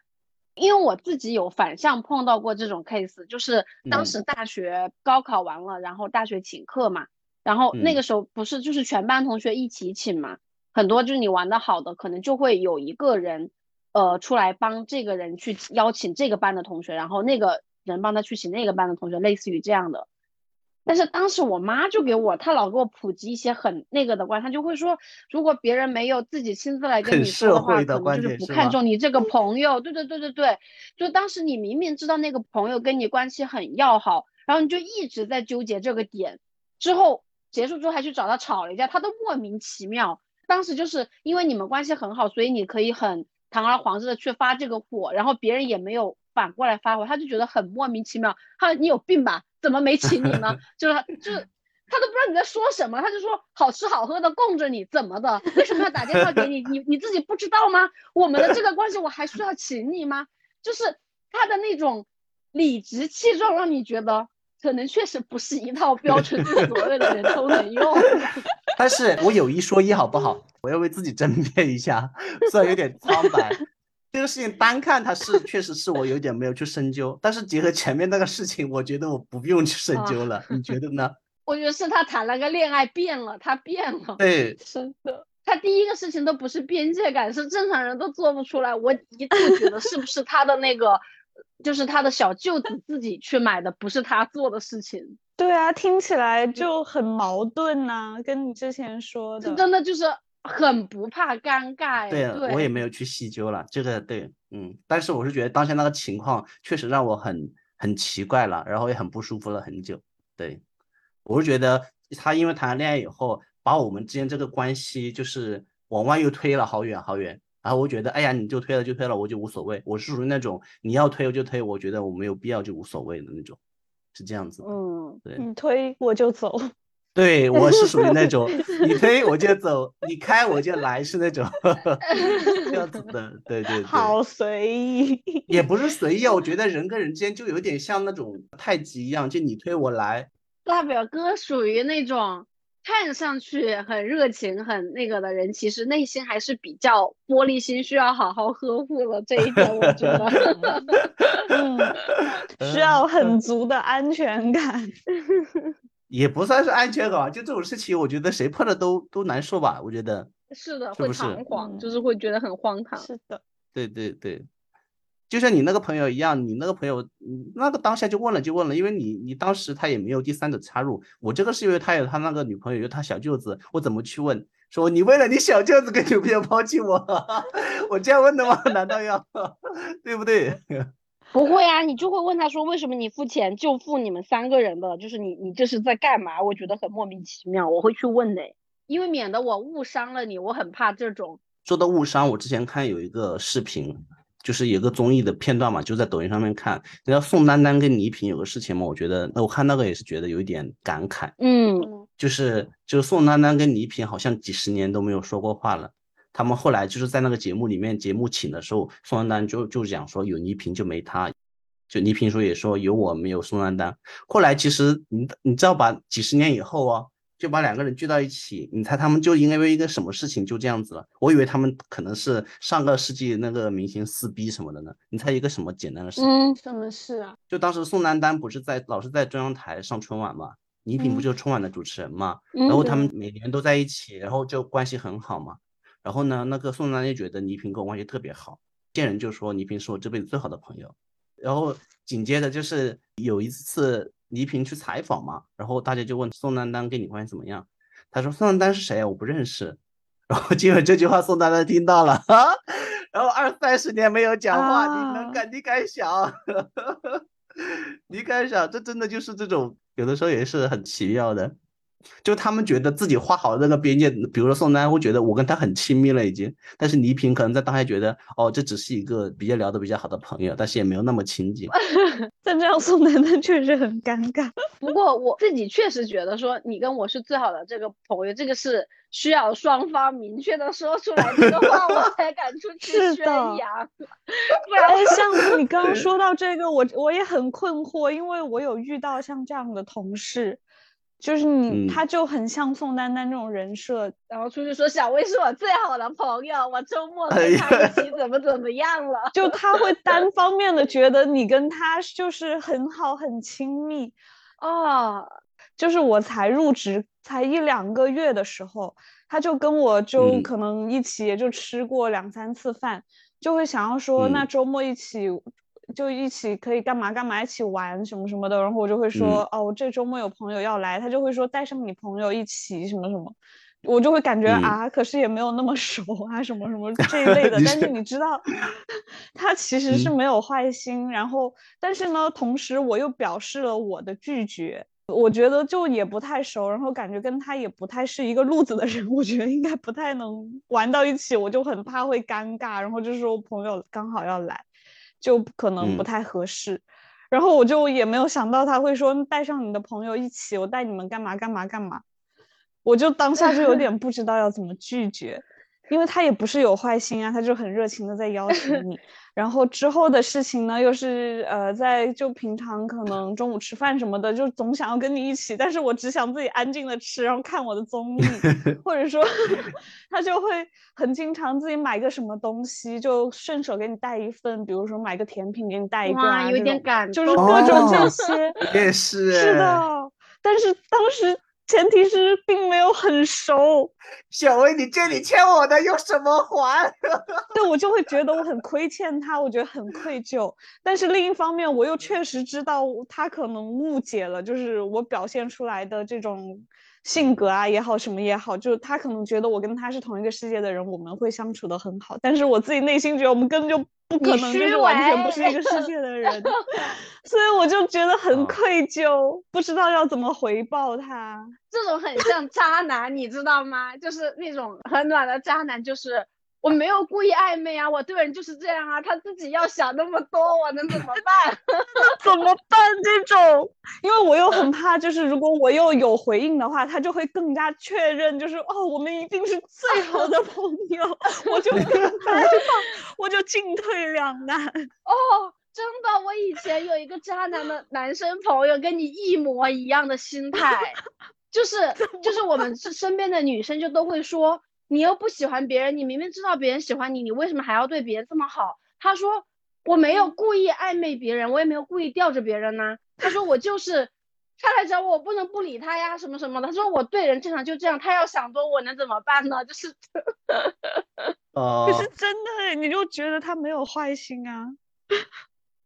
因为我自己有反向碰到过这种 case，就是当嗯时大学高考完了，然后大学请客嘛，然后那嗯个时候不是就是全班同学一起请嘛，很多就是你玩的好的，可能就会有一个人，呃，出来帮这个人去邀请这个班的同学，然后那个人帮他去请那个班的同学，类似于这样的。但是当时我妈就给我，她老给我普及一些很那个的观，她就会说，如果别人没有自己亲自来跟你说的话，的可能就是不看重你这个朋友。对对对对对，就当时你明明知道那个朋友跟你关系很要好，然后你就一直在纠结这个点，之后结束之后还去找他吵了一架，他都莫名其妙。当时就是因为你们关系很好，所以你可以很堂而皇之的去发这个火，然后别人也没有反过来发火，他就觉得很莫名其妙。他说你有病吧？怎么没请你呢？就是他就是他都不知道你在说什么，他就说好吃好喝的供着你，怎么的？为什么要打电话给你？你你自己不知道吗？我们的这个关系我还需要请你吗？就是他的那种理直气壮，让你觉得可能确实不是一套标准，是所有的人都能用。但是我有一说一，好不好？我要为自己争辩一下，虽然有点苍白。这个事情单看它是确实是我有点没有去深究，但是结合前面那个事情，我觉得我不用去深究了。你觉得呢？我觉得是他谈了个恋爱变了，他变了。对，真的，他第一个事情都不是边界感，是正常人都做不出来。我一度觉得是不是他的那个，就是他的小舅子自己去买的，不是他做的事情。对啊，听起来就很矛盾呐、跟你之前说这的。真的就是很不怕尴尬对，我也没有去细究了。这个对，嗯，但是我是觉得当下那个情况确实让我很很奇怪了，然后也很不舒服了很久。对，我是觉得他因为谈了恋爱以后，把我们之间这个关系就是往外又推了好远好远。然后我觉得，哎呀，你就推了就推了，我就无所谓。我是属于那种你要推我就推，我觉得我没有必要就无所谓的那种，是这样子。嗯，对，你推我就走，对，我是属于那种 你推我就走，你开我就来，是那种这样子的。对对对。好随意。也不是 随意啊，我觉得人跟人之间就有点像那种太极一样，就你推我来。大表哥属于那种看上去很热情、很那个的人，其实内心还是比较玻璃心，需要好好呵护了。这一点我觉得。嗯，需要很足的安全感。也不算是安全感吧，就这种事情，我觉得谁碰了都都难受吧。我觉得，是的，会是不是彷徨，嗯就是会觉得很荒唐。是的，对对对，就像你那个朋友一样，你那个朋友，嗯那个当下就问了就问了，因为你你当时他也没有第三者插入，我这个是因为他有他那个女朋友，有他小舅子，我怎么去问？说你为了你小舅子跟女朋友抛弃我，我这样问的吗？难道要 对不对？不会啊，你就会问他说，为什么你付钱就付你们三个人的？就是你你这是在干嘛？我觉得很莫名其妙，我会去问的，因为免得我误伤了你，我很怕这种。说到误伤，我之前看有一个视频，就是有个综艺的片段嘛，就在抖音上面看，你知道宋丹丹跟倪萍有个事情嘛，我觉得，那我看那个也是觉得有一点感慨，嗯，就是就是宋丹丹跟倪萍好像几十年都没有说过话了。他们后来就是在那个节目里面，节目请的时候，宋丹丹就就讲说有倪萍就没她，就倪萍说也说有我没有宋丹丹。后来其实你你知道吧，几十年以后哦，就把两个人聚到一起，你猜他们就因为一个什么事情就这样子了？我以为他们可能是上个世纪那个明星撕逼什么的呢，你猜一个什么简单的事情？嗯，什么事啊？就当时宋丹丹不是在老是在中央台上春晚嘛，倪萍不嗯就是春晚的主持人嘛，嗯然后他们每年都在一起，然后就关系很好嘛。然后呢，那个宋丹丹就觉得倪萍跟我关系特别好，见人就说倪萍是我这辈子最好的朋友。然后紧接着就是有一次倪萍去采访嘛，然后大家就问宋丹丹跟你关系怎么样，她说宋丹丹是谁啊？我不认识。然后结果这句话宋丹丹听到了，啊 然后二三十年没有讲话，你能啊敢你敢想？你敢想？这真的就是这种，有的时候也是很奇妙的。就他们觉得自己画好的那个边界，比如说宋丹丹会觉得我跟他很亲密了已经，但是倪萍可能在当下觉得哦，这只是一个比较聊得比较好的朋友，但是也没有那么亲近。但这样宋丹丹确实很尴尬。不过我自己确实觉得说你跟我是最好的这个朋友，这个是需要双方明确的说出来这个话，我才敢出去宣是的扬。不然哎，像 你刚刚说到这个，我我也很困惑，因为我有遇到像这样的同事，就是你，嗯。他就很像宋丹丹这种人设，然后出去说小薇是我最好的朋友，我周末哎跟他一起怎么怎么样了。就他会单方面的觉得你跟他就是很好很亲密，哦，就是我才入职才一两个月的时候，他就跟我就嗯。可能一起也就吃过两三次饭，就会想要说那嗯。周末一起就一起可以干嘛干嘛，一起玩什么什么的。然后我就会说嗯哦，我这周末有朋友要来，他就会说带上你朋友一起什么什么。我就会感觉嗯啊，可是也没有那么熟啊，什么什么这一类的。你但是是你知道，他其实是嗯没有坏心，然后但是呢，同时我又表示了我的拒绝。我觉得就也不太熟，然后感觉跟他也不太是一个路子的人，我觉得应该不太能玩到一起，我就很怕会尴尬。然后就是我朋友刚好要来，就可能不嗯太合适。然后我就也没有想到他会说带上你的朋友一起，我带你们干嘛干嘛干嘛。我就当下就有 点不知道要怎么拒绝，因为他也不是有坏心啊，他就很热情的在邀 请你。然后之后的事情呢，又是呃，在就平常可能中午吃饭什么的，就总想要跟你一起，但是我只想自己安静的吃，然后看我的综艺，或者说 他就会很经常自己买个什么东西，就顺手给你带一份，比如说买个甜品给你带一个啊，哇，有点感就是各种这哦些。我也是，是，的，但是当时前提是并没有很熟，小薇，你这里欠我的有什么还？对我就会觉得我很亏欠他，我觉得很愧疚。但是另一方面，我又确实知道他可能误解了，就是我表现出来的这种性格啊也好，什么也好，就是他可能觉得我跟他是同一个世界的人，我们会相处的很好。但是我自己内心觉得我们根本就不可能，就虚是完全不是一个世界的人，所以我就觉得很哦愧疚，不知道要怎么回报他。这种很像渣男，你知道吗？就是那种很暖的渣男，就是我没有故意暧昧啊，我对人就是这样啊，他自己要想那么多，我能怎么办？怎么办？这种，因为我又很怕，就是如果我又有回应的话，他就会更加确认，就是哦，我们一定是最好的朋友，我就更害 怕，我就进退两难。哦，真的，我以前有一个渣男的男生朋友，跟你一模一样的心态，就是就是我们身边的女生就都会说，你又不喜欢别人，你明明知道别人喜欢你，你为什么还要对别人这么好？他说我没有故意暧昧别人，我也没有故意吊着别人呐、他说我就是。他来找我，我不能不理他呀，什么什么的。他说我对人正常就这样，他要想多，我能怎么办呢？就是哦 可是真的欸，你就觉得他没有坏心啊？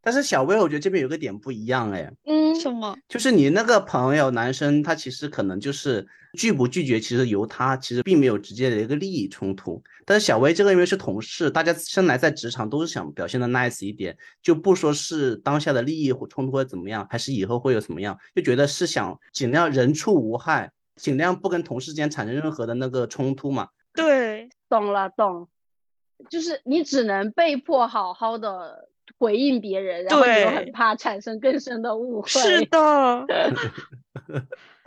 但是小薇，我觉得这边有个点不一样，哎，嗯，什么？就是你那个朋友男生，他其实可能就是拒不拒绝，其实由他其实并没有直接的一个利益冲突。但是小薇这个因为是同事，大家生来在职场都是想表现的 nice 一点，就不说是当下的利益或冲突或怎么样，还是以后会有怎么样，就觉得是想尽量人畜无害，尽量不跟同事之间产生任何的那个冲突嘛。对，懂了，懂，就是你只能被迫好好的回应别人，然后你又很怕产生更深的误会。是的，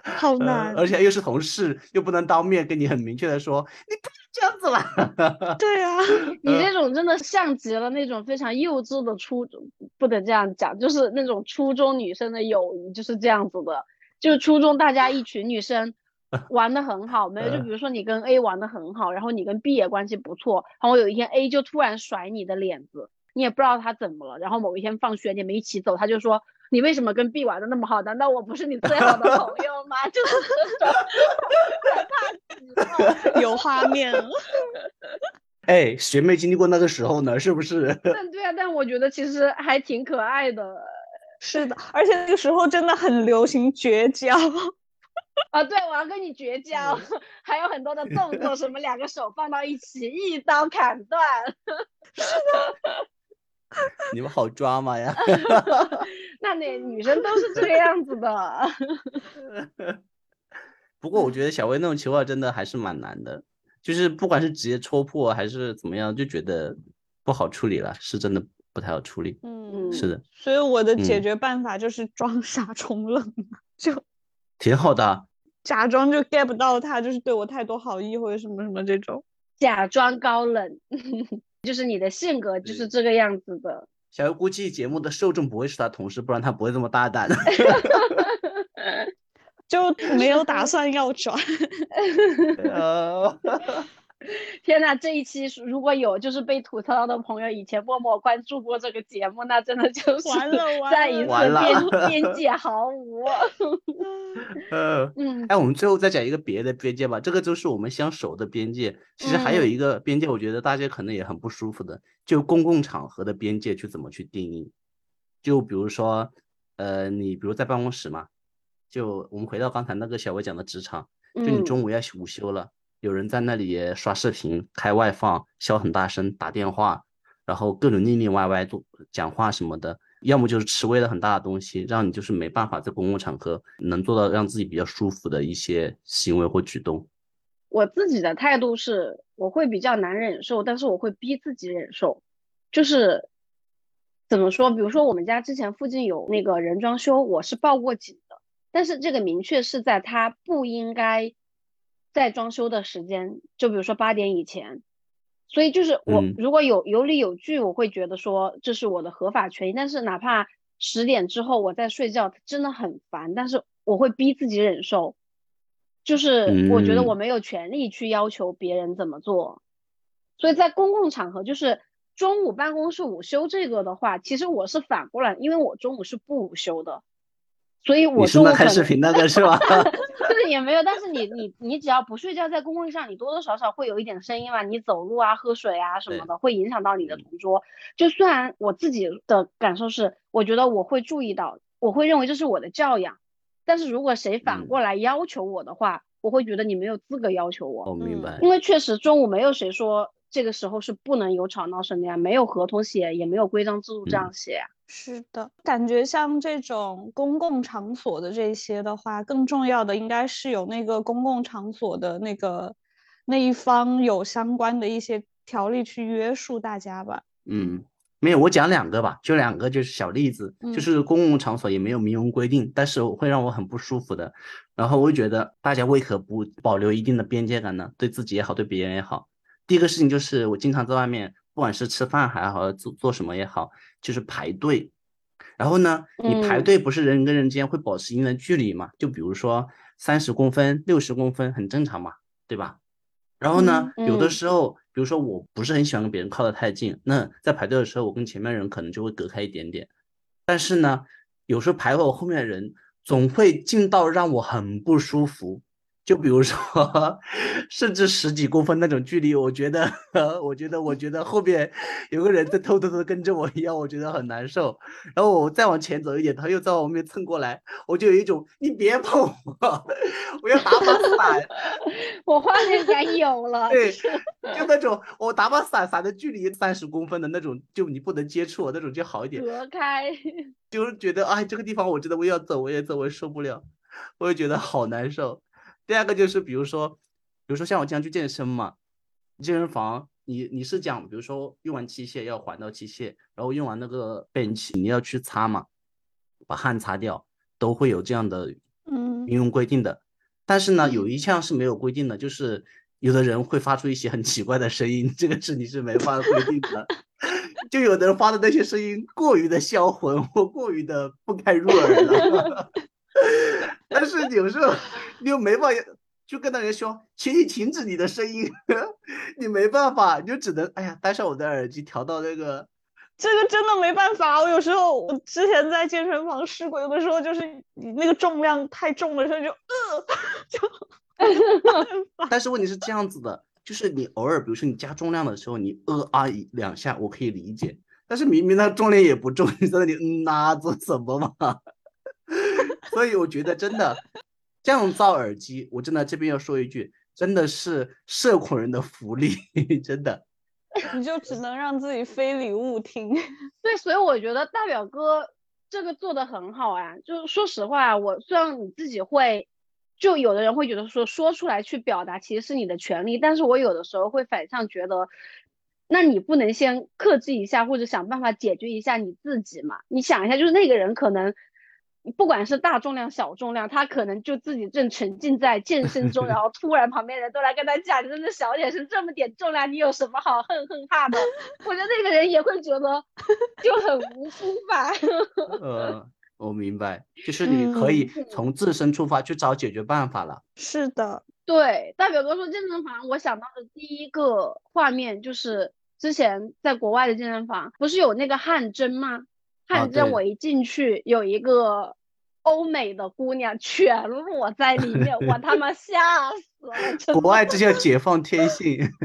好呃难。而且又是同事，又不能当面跟你很明确的说，你不能这样子了。对啊，你这种真的像极了那种非常幼稚的初中，不能这样讲，就是那种初中女生的友谊就是这样子的。就是初中大家一群女生 玩的很好，没有就比如说你跟 A 玩的很好，然后你跟 B 也关系不错，然后有一天 A 就突然甩你的脸子，你也不知道他怎么了，然后某一天放学你们一起走，他就说你为什么跟 B 玩的那么好？难道我不是你最好的朋友吗？就是这种害怕极了。有 画面了。哎，学妹经历过那个时候呢，是不是？但对啊，但我觉得其实还挺可爱的。是的，而且那个时候真的很流行绝交。啊，对，我要跟你绝交，还有很多的动作，什么两个手放到一起，一刀砍断。你们好抓马呀！那那女生都是这个样子的。不过我觉得小薇那种情况真的还是蛮难的，就是不管是直接戳破还是怎么样，就觉得不好处理了，是真的不太好处理。嗯，是的，所以我的解嗯决办法就是装傻充愣嘛，就挺好的。假装就 get 不到他，就是对我太多好意或者什么什么这种。假装高冷，就是你的性格就是这个样子的。小优估计节目的受众不会是他同事，不然他不会这么大胆。就没有打算要转。呃，天呐，这一期如果有就是被吐槽到的朋友，以前默默关注过这个节目，那真的就是完了完再一次了边边界毫无。呃，嗯哎，我们最后再讲一个别的边界吧，这个就是我们相守的边界。其实还有嗯一个边界，我觉得大家可能也很不舒服的，就公共场合的边界去怎么去定义。就比如说，呃，你比如在办公室嘛，就我们回到刚才那个小薇讲的职场，就你嗯中午要午休了，有人在那里刷视频、开外放、笑很大声、打电话，然后各种腻腻歪歪做讲话什么的，要么就是吃味了很大的东西，让你就是没办法在公共场合能做到让自己比较舒服的一些行为或举动。我自己的态度是，我会比较难忍受，但是我会逼自己忍受。就是怎么说？比如说我们家之前附近有那个人装修，我是报过警的，但是这个明确是在他不应该在装修的时间，就比如说八点以前。所以就是我嗯如果有有理有据，我会觉得说这是我的合法权益。但是哪怕十点之后我在睡觉，真的很烦，但是我会逼自己忍受。就是我觉得嗯我没有权利去要求别人怎么做，所以在公共场合，就是中午办公室午休这个的话，其实我是反过来，因为我中午是不午休的，所以我你是中午可能那看视频那个是吧？就是也没有，但是你你你只要不睡觉，在公共上你多多少少会有一点声音嘛，你走路啊、喝水啊什么的，会影响到你的嗯同桌。就虽然我自己的感受是，我觉得我会注意到，我会认为这是我的教养，但是如果谁反嗯过来要求我的话，我会觉得你没有资格要求我。我明嗯白因。为确实中午没有谁说这个时候是不能有吵闹声的呀，没有合同写，也没有规章制度这样写呀。是的，感觉像这种公共场所的这些的话，更重要的应该是有那个公共场所的那个那一方有相关的一些条例去约束大家吧。嗯，没有，我讲两个吧，就两个就是小例子，就嗯是公共场所也没有明文规定，但是会让我很不舒服的。然后我就觉得大家为何不保留一定的边界感呢？对自己也好，对别人也好。第一个事情就是我经常在外面，不管是吃饭还好，做做什么也好，就是排队。然后呢，你排嗯队不是人跟人之间会保持一定的距离嘛？就比如说三十公分、六十公分，很正常嘛，对吧？然后呢，有的嗯时候，比如说我不是很喜欢跟别人靠得太近，那在排队的时候，我跟前面人可能就会隔开一点点。但是呢，有时候排我后面的人总会近到让我很不舒服。就比如说，甚至十几公分那种距离，我觉得，我觉得，我觉得后面有个人在偷偷的跟着我一样，我觉得很难受。然后我再往前走一点，他又在我后面蹭过来，我就有一种你别碰我，我要打把伞。我画面感有了，对就那种我打把伞，伞的距离三十公分的那种，就你不能接触我那种就好一点。隔开。就是觉得哎，这个地方我真的我要走，我也走，我也受不了，我也觉得好难受。第二个就是比如说，比如说像我经常去健身嘛，健身房你你是讲，比如说用完器械要还到器械，然后用完那个 bench 你要去擦嘛，把汗擦掉，都会有这样的嗯明文规定的。但是呢，有一项是没有规定的，就是有的人会发出一些很奇怪的声音，这个是你是没法规定的。就有的人发的那些声音过于的销魂或过于的不堪入耳了，但是有时候你又没办法就跟那人说，请你停止你的声音，你没办法，你就只能哎呀戴上我的耳机调到那个这个真的没办法，我有时候我之前在健身房试过，有的时候就是你那个重量太重的时候就呃 就 但是问题是这样子的，就是你偶尔，比如说你加重量的时候，你呃啊一两下，我可以理解。但是明明那重量也不重，你在那里嗯呐、做什么嘛？所以我觉得真的降噪耳机，我真的这边要说一句，真的是社恐人的福利，真的。你就只能让自己非礼勿听。对，所以我觉得大表哥这个做的很好啊。就是说实话，我虽然你自己会，就有的人会觉得说说出来去表达其实是你的权利，但是我有的时候会反向觉得，那你不能先克制一下，或者想办法解决一下你自己嘛？你想一下，就是那个人可能。不管是大重量、小重量，他可能就自己正沉浸在健身中，然后突然旁边人都来跟他讲：“你真的小点声，这么点重量，你有什么好恨恨怕的？” 我觉得那个人也会觉得就很无辜吧。呃，我明白，就是你可以从自身出发去找解决办法了。是的，对，大表哥说健身房，我想到的第一个画面就是之前在国外的健身房，不是有那个汗蒸吗？汗蒸，我一进去有一个欧美的姑娘全裸在里面，我他妈吓死了！国外这叫解放天性。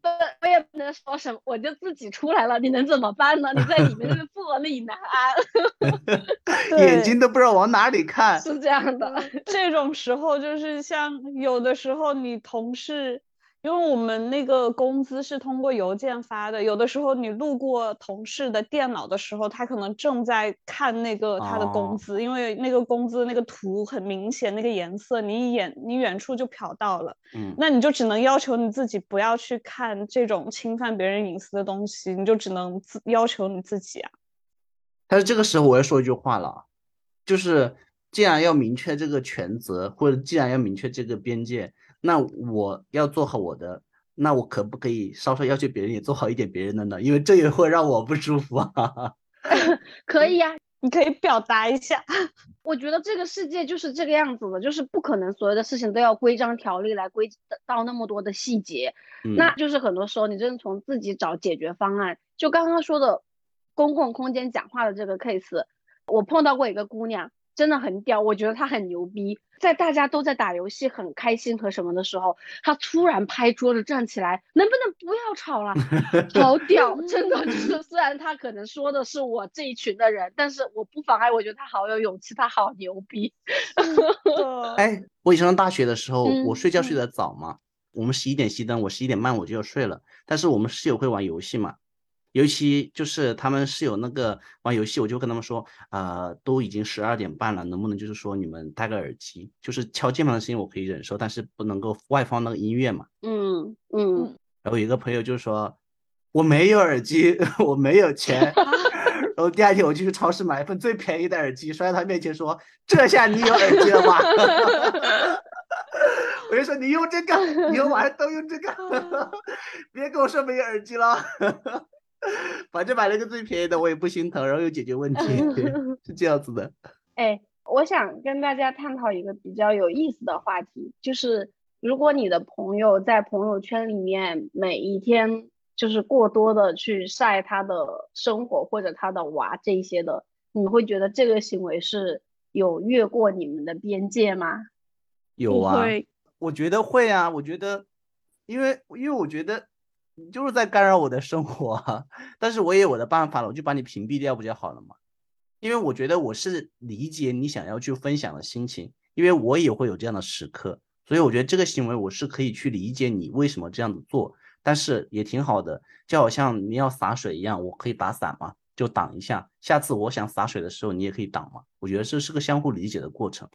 不，我也不能说什么，我就自己出来了，你能怎么办呢？你在里面就是 坐立难安，眼睛都不知道往哪里看。是这样的，这种时候就是像有的时候你同事。因为我们那个工资是通过邮件发的，有的时候你路过同事的电脑的时候，他可能正在看那个他的工资，因为那个工资那个图很明显，那个颜色你眼你远处就瞟到了，嗯，那你就只能要求你自己不要去看这种侵犯别人隐私的东西，你就只能自要求你自己啊。但是这个时候我要说一句话了，就是既然要明确这个权责，或者既然要明确这个边界。那我要做好我的，那我可不可以稍稍要求别人也做好一点别人的呢？因为这也会让我不舒服啊。可以呀，你可以表达一下。我觉得这个世界就是这个样子的，就是不可能所有的事情都要规章条例来规到那么多的细节。那就是很多时候你真的从自己找解决方案。就刚刚说的公共空间讲话的这个 case，我碰到过一个姑娘。真的很屌，我觉得他很牛逼。在大家都在打游戏很开心和什么的时候，他突然拍桌子站起来，能不能不要吵了？好屌，真的就是。虽然他可能说的是我这一群的人，但是我不妨碍，我觉得他好有勇气，他好牛逼。哎，我以前上大学的时候，我睡觉睡得早嘛，我们十一点熄灯，我十一点半我就要睡了。但是我们室友会玩游戏嘛。尤其就是他们是有那个玩游戏，我就跟他们说，呃，都已经十二点半了，能不能就是说你们戴个耳机，就是敲键盘的声音我可以忍受，但是不能够外放那个音乐嘛。嗯嗯。然后有一个朋友就说，我没有耳机，我没有钱。然后第二天我就去超市买一份最便宜的耳机，摔在他面前说，这下你有耳机了吧？我就说你用这个，以后晚上都用这个，别跟我说没有耳机了。反正买了个最便宜的，我也不心疼，然后又解决问题，是这样子的。哎，我想跟大家探讨一个比较有意思的话题，就是如果你的朋友在朋友圈里面每一天就是过多的去晒他的生活或者他的娃这些的，你会觉得这个行为是有越过你们的边界吗？有啊，我觉得会啊，我觉得，因为因为我觉得。你就是在干扰我的生活，但是我也有我的办法了，我就把你屏蔽掉不就好了吗？因为我觉得我是理解你想要去分享的心情，因为我也会有这样的时刻，所以我觉得这个行为我是可以去理解你为什么这样子做，但是也挺好的，就好像你要洒水一样，我可以打伞嘛，就挡一下，下次我想洒水的时候你也可以挡嘛，我觉得这是个相互理解的过程。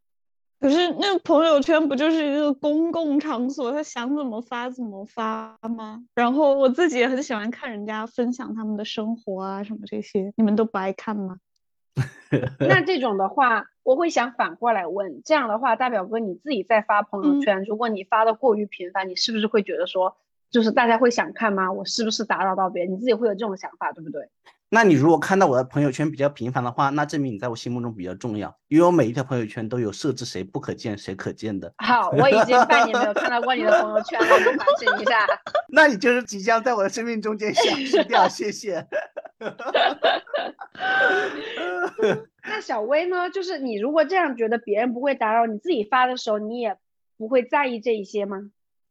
可是那个朋友圈不就是一个公共场所，他想怎么发怎么发吗？然后我自己也很喜欢看人家分享他们的生活啊什么这些，你们都不爱看吗？那这种的话，我会想反过来问，这样的话，大表哥你自己在发朋友圈，如果你发的过于频繁，你是不是会觉得说，就是大家会想看吗？我是不是打扰到别人？你自己会有这种想法，对不对？那你如果看到我的朋友圈比较频繁的话，那证明你在我心目中比较重要，因为我每一条朋友圈都有设置谁不可见谁可见的。好，我已经半年没有看到过你的朋友圈了，我反省一下。那你就是即将在我的生命中间消 失掉，谢谢。那小薇呢？就是你如果这样觉得别人不会打扰，你自己发的时候，你也不会在意这一些吗？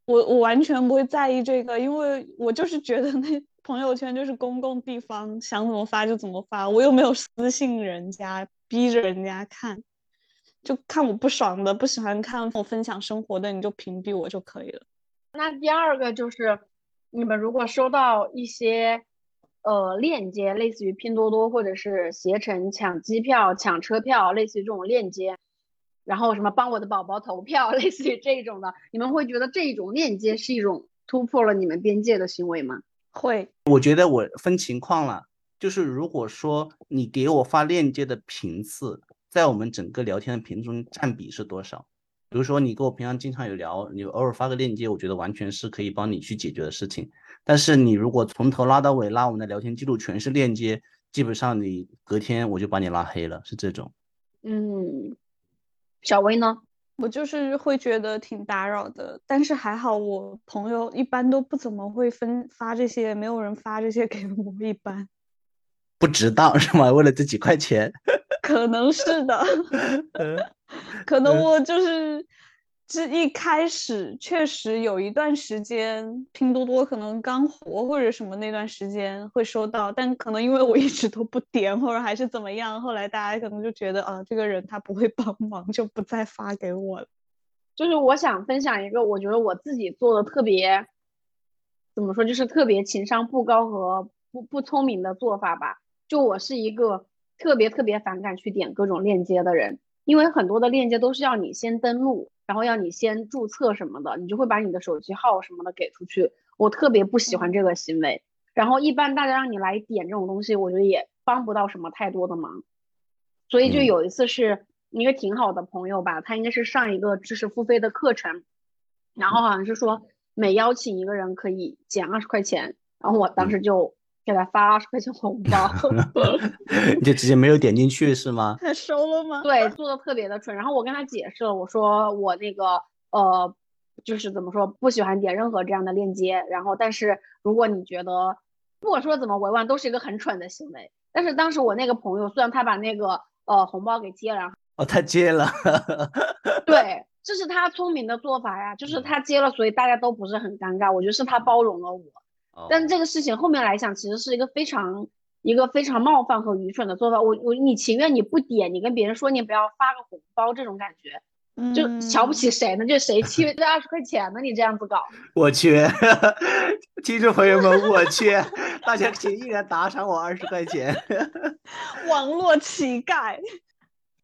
我我完全不会在意这个，因为我就是觉得那。朋友圈就是公共地方，想怎么发就怎么发，我又没有私信人家，逼着人家看，就看我不爽的，不喜欢看我分享生活的，你就屏蔽我就可以了。那第二个就是，你们如果收到一些呃链接，类似于拼多多或者是携程抢机票、抢车票，类似于这种链接，然后什么帮我的宝宝投票，类似于这种的，你们会觉得这种链接是一种突破了你们边界的行为吗？会，我觉得我分情况了，就是如果说你给我发链接的频次，在我们整个聊天的频中占比是多少？比如说你跟我平常经常有聊，你偶尔发个链接，我觉得完全是可以帮你去解决的事情。但是你如果从头拉到尾拉我们的聊天记录全是链接，基本上你隔天我就把你拉黑了，是这种。嗯，小薇呢？我就是会觉得挺打扰的，但是还好我朋友一般都不怎么会分发这些，没有人发这些给我，一般。不值当 是吗？为了这几块钱，可能是的，可能我就是这一开始确实有一段时间拼多多可能刚火或者什么那段时间会收到，但可能因为我一直都不点或者还是怎么样，后来大家可能就觉得啊这个人他不会帮 忙，就不再发给我了。就是我想分享一个我觉得我自己做的特别怎么说，就是特别情商不高和不不聪明的做法吧。就我是一个特别特别反感去点各种链接的人，因为很多的链接都是要你先登录，然后要你先注册什么的，你就会把你的手机号什么的给出去。我特别不喜欢这个行为。然后一般大家让你来点这种东西，我觉得也帮不到什么太多的忙。所以就有一次是一个挺好的朋友吧，他应该是上一个知识付费的课程，然后好像是说每邀请一个人可以减二十块钱，然后我当时就。给他发二十块钱红包，你就直接没有点进去是吗？他收了吗？对，做的特别的蠢。然后我跟他解释了，我说我那个呃，就是怎么说，不喜欢点任何这样的链接。然后，但是如果你觉得，不管说怎么委婉，都是一个很蠢的行为。但是当时我那个朋友，虽然他把那个呃红包给接了，哦，他接了，对，这是他聪明的做法呀，就是他接了，所以大家都不是很尴尬。我觉得是他包容了我。但这个事情后面来讲，其实是一个非常一个非常冒犯和愚蠢的做法。我我你情愿你不点，你跟别人说你不要发个红包，这种感觉，就瞧不起谁呢？就谁缺这二十块钱呢？你这样子搞，我缺，听众朋友们，我缺，大家请依然打赏我二十块钱。网络乞丐。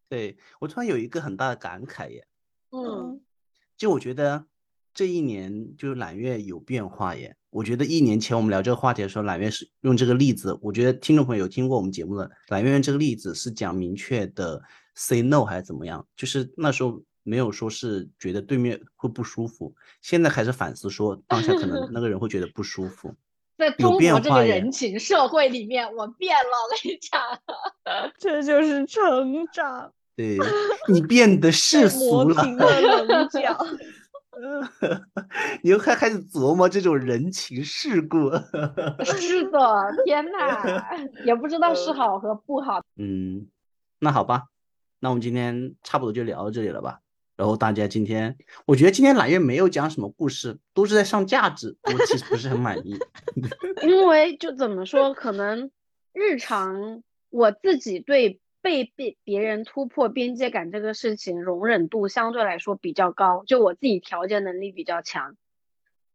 对我突然有一个很大的感慨耶，嗯，就我觉得这一年就是揽月有变化耶。我觉得一年前我们聊这个话题的时候，揽月是用这个例子。我觉得听众朋友有听过我们节目的，揽月用这个例子是讲明确的 say no 还是怎么样？就是那时候没有说是觉得对面会不舒服，现在开始反思说当下可能那个人会觉得不舒服。在中国这个人情社会里面，我变了，我跟你讲，这就是成长。对你变得世俗了。棱角。你又开开始琢磨这种人情世故，是的，天哪，也不知道是好和不好。嗯，那好吧，那我们今天差不多就聊到这里了吧。然后大家今天，我觉得今天揽月没有讲什么故事，都是在上价值，我其实不是很满意。因为就怎么说，可能日常我自己对。被别别人突破边界感这个事情，容忍度相对来说比较高，就我自己调节能力比较强，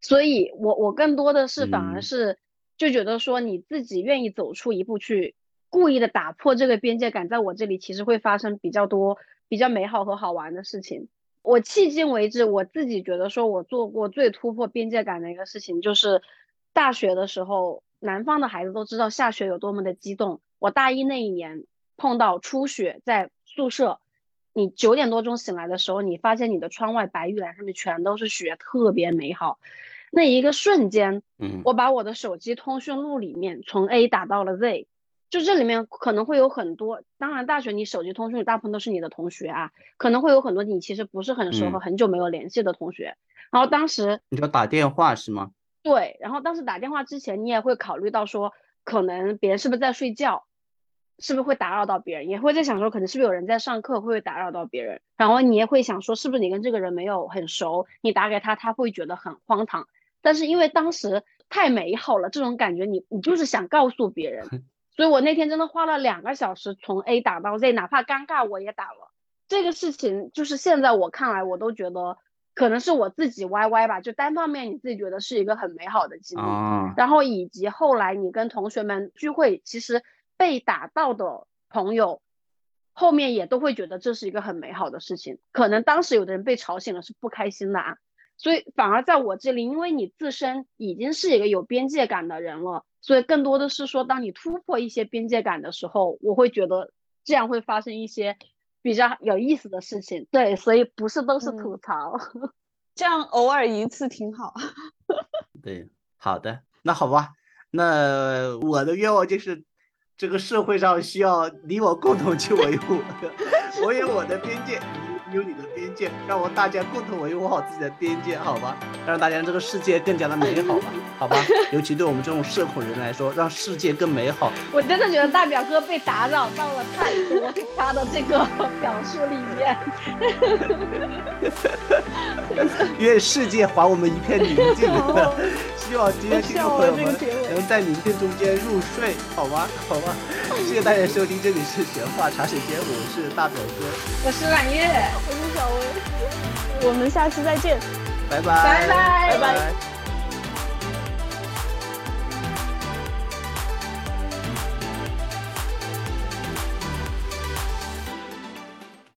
所以我我更多的是反而是就觉得说你自己愿意走出一步去故意的打破这个边界感，在我这里其实会发生比较多比较美好和好玩的事情。我迄今为止我自己觉得说我做过最突破边界感的一个事情，就是大学的时候，南方的孩子都知道下雪有多么的激动。我大一那一年。碰到初雪，在宿舍，你九点多钟醒来的时候，你发现你的窗外白玉兰上面全都是雪，特别美好。那一个瞬间，嗯，我把我的手机通讯录里面从 A 打到了 Z，就这里面可能会有很多，当然大学你手机通讯录大部分都是你的同学啊，可能会有很多你其实不是很熟和很久没有联系的同学。然后当时你要打电话是吗？对，然后当时打电话之前，你也会考虑到说，可能别人是不是在睡觉。是不是会打扰到别人？也会在想说，可能是不是有人在上课，会不会打扰到别人？然后你也会想说，是不是你跟这个人没有很熟，你打给他，他会觉得很荒唐。但是因为当时太美好了，这种感觉，你你就是想告诉别人。所以我那天真的花了两个小时从 A 打到 Z，哪怕尴尬我也打了。这个事情就是现在我看来，我都觉得可能是我自己 YY 吧，就单方面你自己觉得是一个很美好的经历。然后以及后来你跟同学们聚会，其实。被打到的朋友，后面也都会觉得这是一个很美好的事情。可能当时有的人被吵醒了是不开心的啊，所以反而在我这里，因为你自身已经是一个有边界感的人了，所以更多的是说，当你突破一些边界感的时候，我会觉得这样会发生一些比较有意思的事情。对，所以不是都是吐槽，这样偶尔一次挺好。对，好的，那好吧，那我的愿望就是。这个社会上需要你我共同去维护。我有我的边界，你有你的边边界，让我大家共同维护好自己的边界，好吧？让大家这个世界更加的美好吧，好吧？尤其对我们这种社恐人来说，让世界更美好。我真的觉得大表哥被打扰到了太多，他的这个表述里面。愿世界还我们一片宁静。希望今天听众朋友们能在宁静中间入睡，好吗？好吗？谢谢大家收听，这里是闲话茶水间，我是大表哥，我是揽月，我是小薇，我们下期再见，拜拜，拜拜，拜拜。